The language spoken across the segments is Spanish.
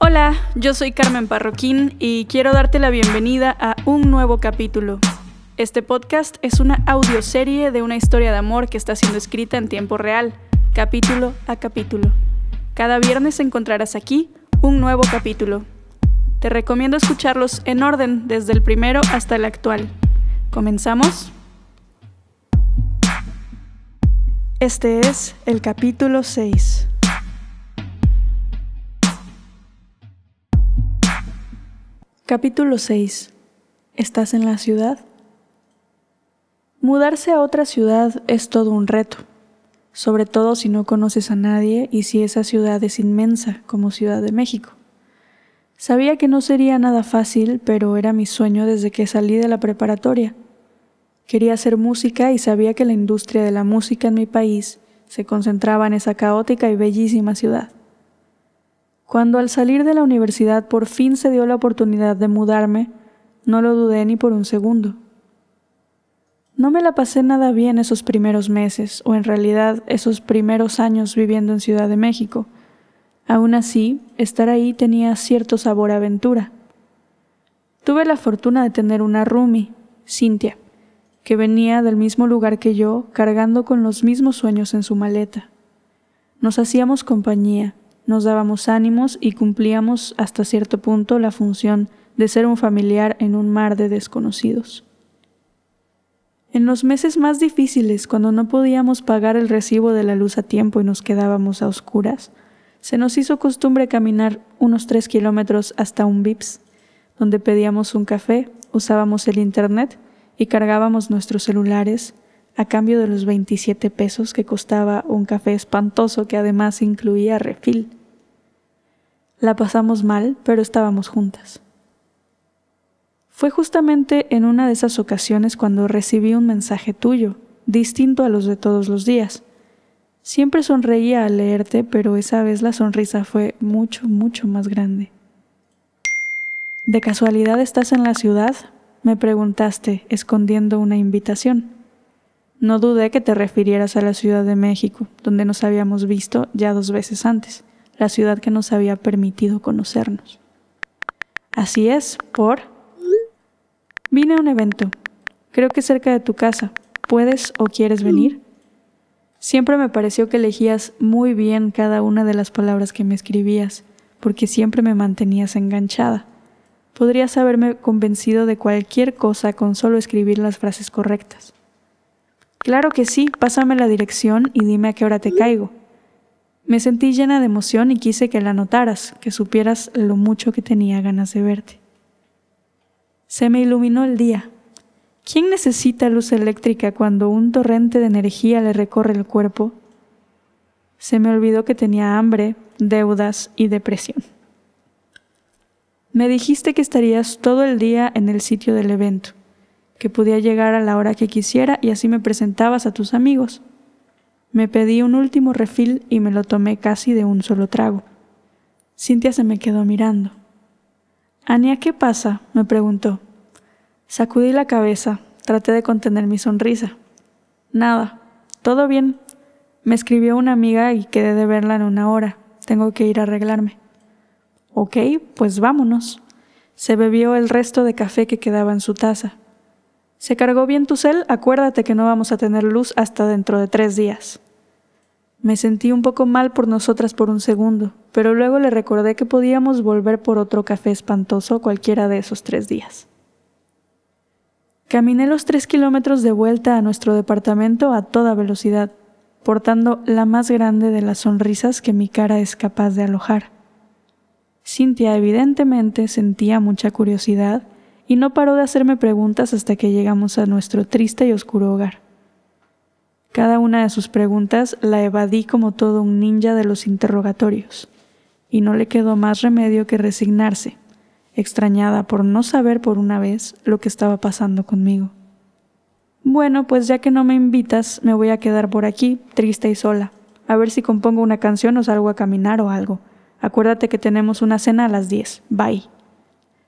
Hola, yo soy Carmen Parroquín y quiero darte la bienvenida a un nuevo capítulo. Este podcast es una audioserie de una historia de amor que está siendo escrita en tiempo real, capítulo a capítulo. Cada viernes encontrarás aquí un nuevo capítulo. Te recomiendo escucharlos en orden desde el primero hasta el actual. ¿Comenzamos? Este es el capítulo 6. Capítulo 6. ¿Estás en la ciudad? Mudarse a otra ciudad es todo un reto, sobre todo si no conoces a nadie y si esa ciudad es inmensa como Ciudad de México. Sabía que no sería nada fácil, pero era mi sueño desde que salí de la preparatoria. Quería hacer música y sabía que la industria de la música en mi país se concentraba en esa caótica y bellísima ciudad. Cuando al salir de la universidad por fin se dio la oportunidad de mudarme, no lo dudé ni por un segundo. No me la pasé nada bien esos primeros meses, o en realidad esos primeros años viviendo en Ciudad de México. Aún así, estar ahí tenía cierto sabor a aventura. Tuve la fortuna de tener una roomie, Cintia, que venía del mismo lugar que yo, cargando con los mismos sueños en su maleta. Nos hacíamos compañía, nos dábamos ánimos y cumplíamos hasta cierto punto la función de ser un familiar en un mar de desconocidos. En los meses más difíciles, cuando no podíamos pagar el recibo de la luz a tiempo y nos quedábamos a oscuras, se nos hizo costumbre caminar unos tres kilómetros hasta un VIPS, donde pedíamos un café, usábamos el Internet y cargábamos nuestros celulares a cambio de los 27 pesos que costaba un café espantoso que además incluía refil. La pasamos mal, pero estábamos juntas. Fue justamente en una de esas ocasiones cuando recibí un mensaje tuyo, distinto a los de todos los días. Siempre sonreía al leerte, pero esa vez la sonrisa fue mucho, mucho más grande. ¿De casualidad estás en la ciudad? me preguntaste, escondiendo una invitación. No dudé que te refirieras a la Ciudad de México, donde nos habíamos visto ya dos veces antes, la ciudad que nos había permitido conocernos. Así es, por... Vine a un evento, creo que cerca de tu casa. ¿Puedes o quieres venir? Siempre me pareció que elegías muy bien cada una de las palabras que me escribías, porque siempre me mantenías enganchada. Podrías haberme convencido de cualquier cosa con solo escribir las frases correctas. Claro que sí, pásame la dirección y dime a qué hora te caigo. Me sentí llena de emoción y quise que la notaras, que supieras lo mucho que tenía ganas de verte. Se me iluminó el día. ¿Quién necesita luz eléctrica cuando un torrente de energía le recorre el cuerpo? Se me olvidó que tenía hambre, deudas y depresión. Me dijiste que estarías todo el día en el sitio del evento que podía llegar a la hora que quisiera y así me presentabas a tus amigos. Me pedí un último refil y me lo tomé casi de un solo trago. Cintia se me quedó mirando. Ania, ¿qué pasa? me preguntó. Sacudí la cabeza, traté de contener mi sonrisa. Nada, todo bien. Me escribió una amiga y quedé de verla en una hora. Tengo que ir a arreglarme. Ok, pues vámonos. Se bebió el resto de café que quedaba en su taza. ¿Se cargó bien tu cel? Acuérdate que no vamos a tener luz hasta dentro de tres días. Me sentí un poco mal por nosotras por un segundo, pero luego le recordé que podíamos volver por otro café espantoso cualquiera de esos tres días. Caminé los tres kilómetros de vuelta a nuestro departamento a toda velocidad, portando la más grande de las sonrisas que mi cara es capaz de alojar. Cintia evidentemente sentía mucha curiosidad y no paró de hacerme preguntas hasta que llegamos a nuestro triste y oscuro hogar. Cada una de sus preguntas la evadí como todo un ninja de los interrogatorios, y no le quedó más remedio que resignarse, extrañada por no saber por una vez lo que estaba pasando conmigo. Bueno, pues ya que no me invitas, me voy a quedar por aquí, triste y sola, a ver si compongo una canción o salgo a caminar o algo. Acuérdate que tenemos una cena a las diez. Bye.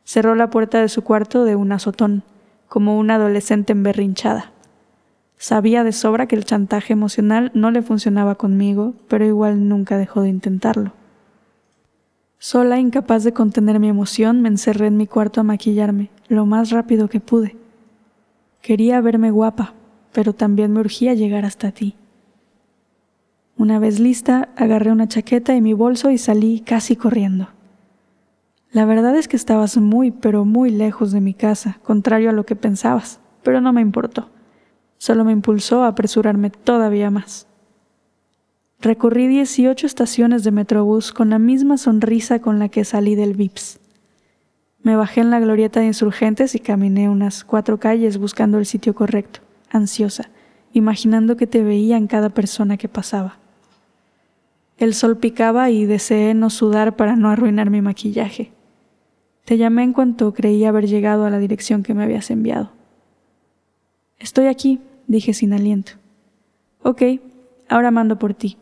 Cerró la puerta de su cuarto de un azotón, como una adolescente emberrinchada. Sabía de sobra que el chantaje emocional no le funcionaba conmigo, pero igual nunca dejó de intentarlo. Sola, incapaz de contener mi emoción, me encerré en mi cuarto a maquillarme, lo más rápido que pude. Quería verme guapa, pero también me urgía llegar hasta ti. Una vez lista, agarré una chaqueta y mi bolso y salí casi corriendo. La verdad es que estabas muy, pero muy lejos de mi casa, contrario a lo que pensabas, pero no me importó. Solo me impulsó a apresurarme todavía más. Recorrí 18 estaciones de Metrobús con la misma sonrisa con la que salí del VIPS. Me bajé en la glorieta de insurgentes y caminé unas cuatro calles buscando el sitio correcto, ansiosa, imaginando que te veía en cada persona que pasaba. El sol picaba y deseé no sudar para no arruinar mi maquillaje. Te llamé en cuanto creí haber llegado a la dirección que me habías enviado. Estoy aquí, dije sin aliento. Ok, ahora mando por ti.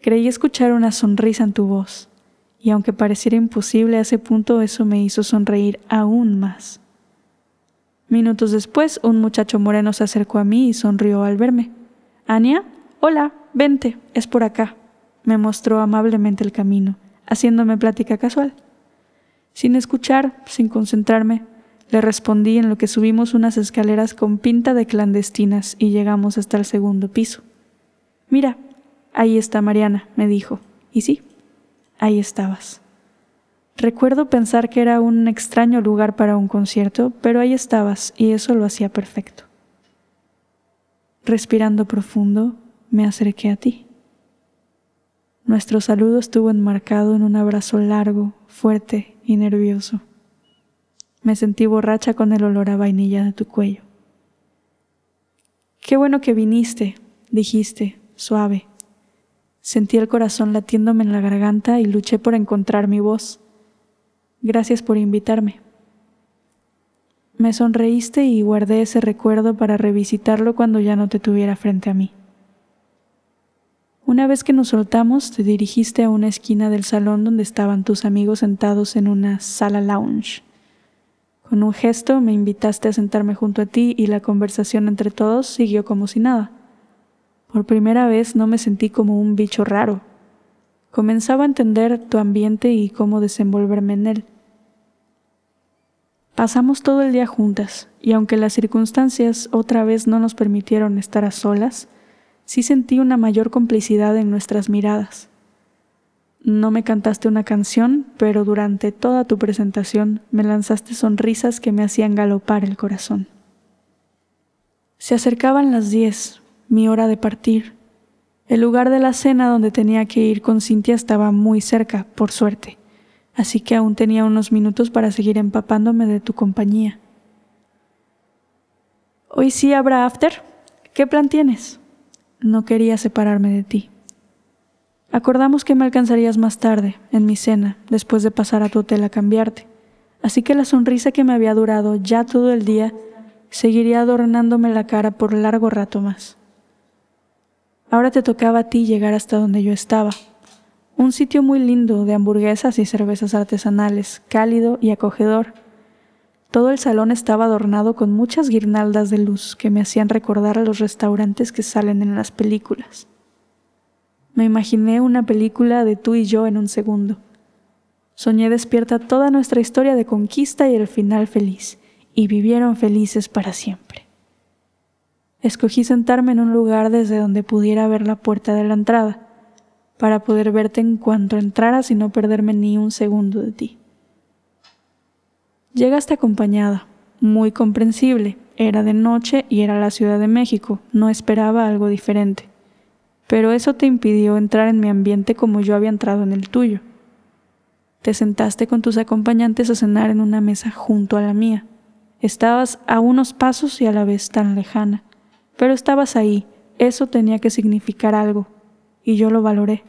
Creí escuchar una sonrisa en tu voz, y aunque pareciera imposible a ese punto, eso me hizo sonreír aún más. Minutos después, un muchacho moreno se acercó a mí y sonrió al verme. Ania, hola, vente, es por acá. Me mostró amablemente el camino, haciéndome plática casual. Sin escuchar, sin concentrarme, le respondí en lo que subimos unas escaleras con pinta de clandestinas y llegamos hasta el segundo piso. Mira, Ahí está Mariana, me dijo. Y sí, ahí estabas. Recuerdo pensar que era un extraño lugar para un concierto, pero ahí estabas y eso lo hacía perfecto. Respirando profundo, me acerqué a ti. Nuestro saludo estuvo enmarcado en un abrazo largo, fuerte y nervioso. Me sentí borracha con el olor a vainilla de tu cuello. Qué bueno que viniste, dijiste, suave, Sentí el corazón latiéndome en la garganta y luché por encontrar mi voz. Gracias por invitarme. Me sonreíste y guardé ese recuerdo para revisitarlo cuando ya no te tuviera frente a mí. Una vez que nos soltamos, te dirigiste a una esquina del salón donde estaban tus amigos sentados en una sala lounge. Con un gesto me invitaste a sentarme junto a ti y la conversación entre todos siguió como si nada. Por primera vez no me sentí como un bicho raro. Comenzaba a entender tu ambiente y cómo desenvolverme en él. Pasamos todo el día juntas, y aunque las circunstancias otra vez no nos permitieron estar a solas, sí sentí una mayor complicidad en nuestras miradas. No me cantaste una canción, pero durante toda tu presentación me lanzaste sonrisas que me hacían galopar el corazón. Se acercaban las diez, mi hora de partir. El lugar de la cena donde tenía que ir con Cintia estaba muy cerca, por suerte, así que aún tenía unos minutos para seguir empapándome de tu compañía. Hoy sí habrá after. ¿Qué plan tienes? No quería separarme de ti. Acordamos que me alcanzarías más tarde, en mi cena, después de pasar a tu hotel a cambiarte, así que la sonrisa que me había durado ya todo el día seguiría adornándome la cara por largo rato más. Ahora te tocaba a ti llegar hasta donde yo estaba. Un sitio muy lindo de hamburguesas y cervezas artesanales, cálido y acogedor. Todo el salón estaba adornado con muchas guirnaldas de luz que me hacían recordar a los restaurantes que salen en las películas. Me imaginé una película de tú y yo en un segundo. Soñé despierta toda nuestra historia de conquista y el final feliz, y vivieron felices para siempre. Escogí sentarme en un lugar desde donde pudiera ver la puerta de la entrada, para poder verte en cuanto entraras y no perderme ni un segundo de ti. Llegaste acompañada, muy comprensible, era de noche y era la Ciudad de México, no esperaba algo diferente. Pero eso te impidió entrar en mi ambiente como yo había entrado en el tuyo. Te sentaste con tus acompañantes a cenar en una mesa junto a la mía. Estabas a unos pasos y a la vez tan lejana pero estabas ahí, eso tenía que significar algo, y yo lo valoré.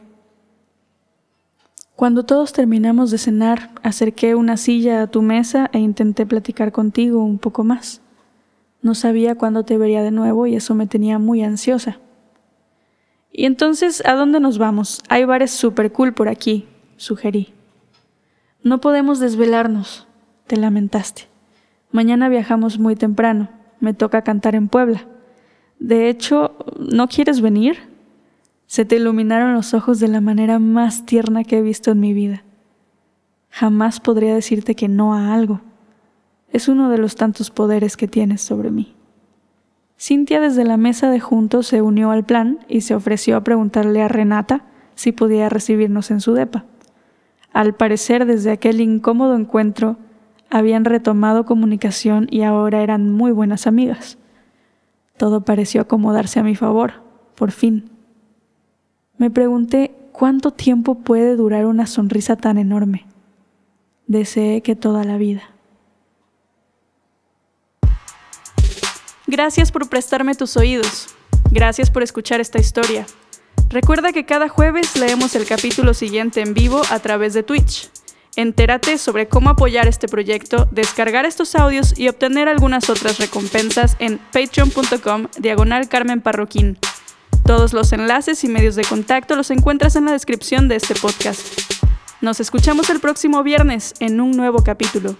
Cuando todos terminamos de cenar, acerqué una silla a tu mesa e intenté platicar contigo un poco más. No sabía cuándo te vería de nuevo y eso me tenía muy ansiosa. Y entonces, ¿a dónde nos vamos? Hay bares super cool por aquí, sugerí. No podemos desvelarnos, te lamentaste. Mañana viajamos muy temprano, me toca cantar en Puebla. De hecho, ¿no quieres venir? Se te iluminaron los ojos de la manera más tierna que he visto en mi vida. Jamás podría decirte que no a algo. Es uno de los tantos poderes que tienes sobre mí. Cintia desde la mesa de juntos se unió al plan y se ofreció a preguntarle a Renata si podía recibirnos en su depa. Al parecer, desde aquel incómodo encuentro, habían retomado comunicación y ahora eran muy buenas amigas. Todo pareció acomodarse a mi favor, por fin. Me pregunté cuánto tiempo puede durar una sonrisa tan enorme. Deseé que toda la vida. Gracias por prestarme tus oídos. Gracias por escuchar esta historia. Recuerda que cada jueves leemos el capítulo siguiente en vivo a través de Twitch. Entérate sobre cómo apoyar este proyecto, descargar estos audios y obtener algunas otras recompensas en patreon.com diagonal Carmen Parroquín. Todos los enlaces y medios de contacto los encuentras en la descripción de este podcast. Nos escuchamos el próximo viernes en un nuevo capítulo.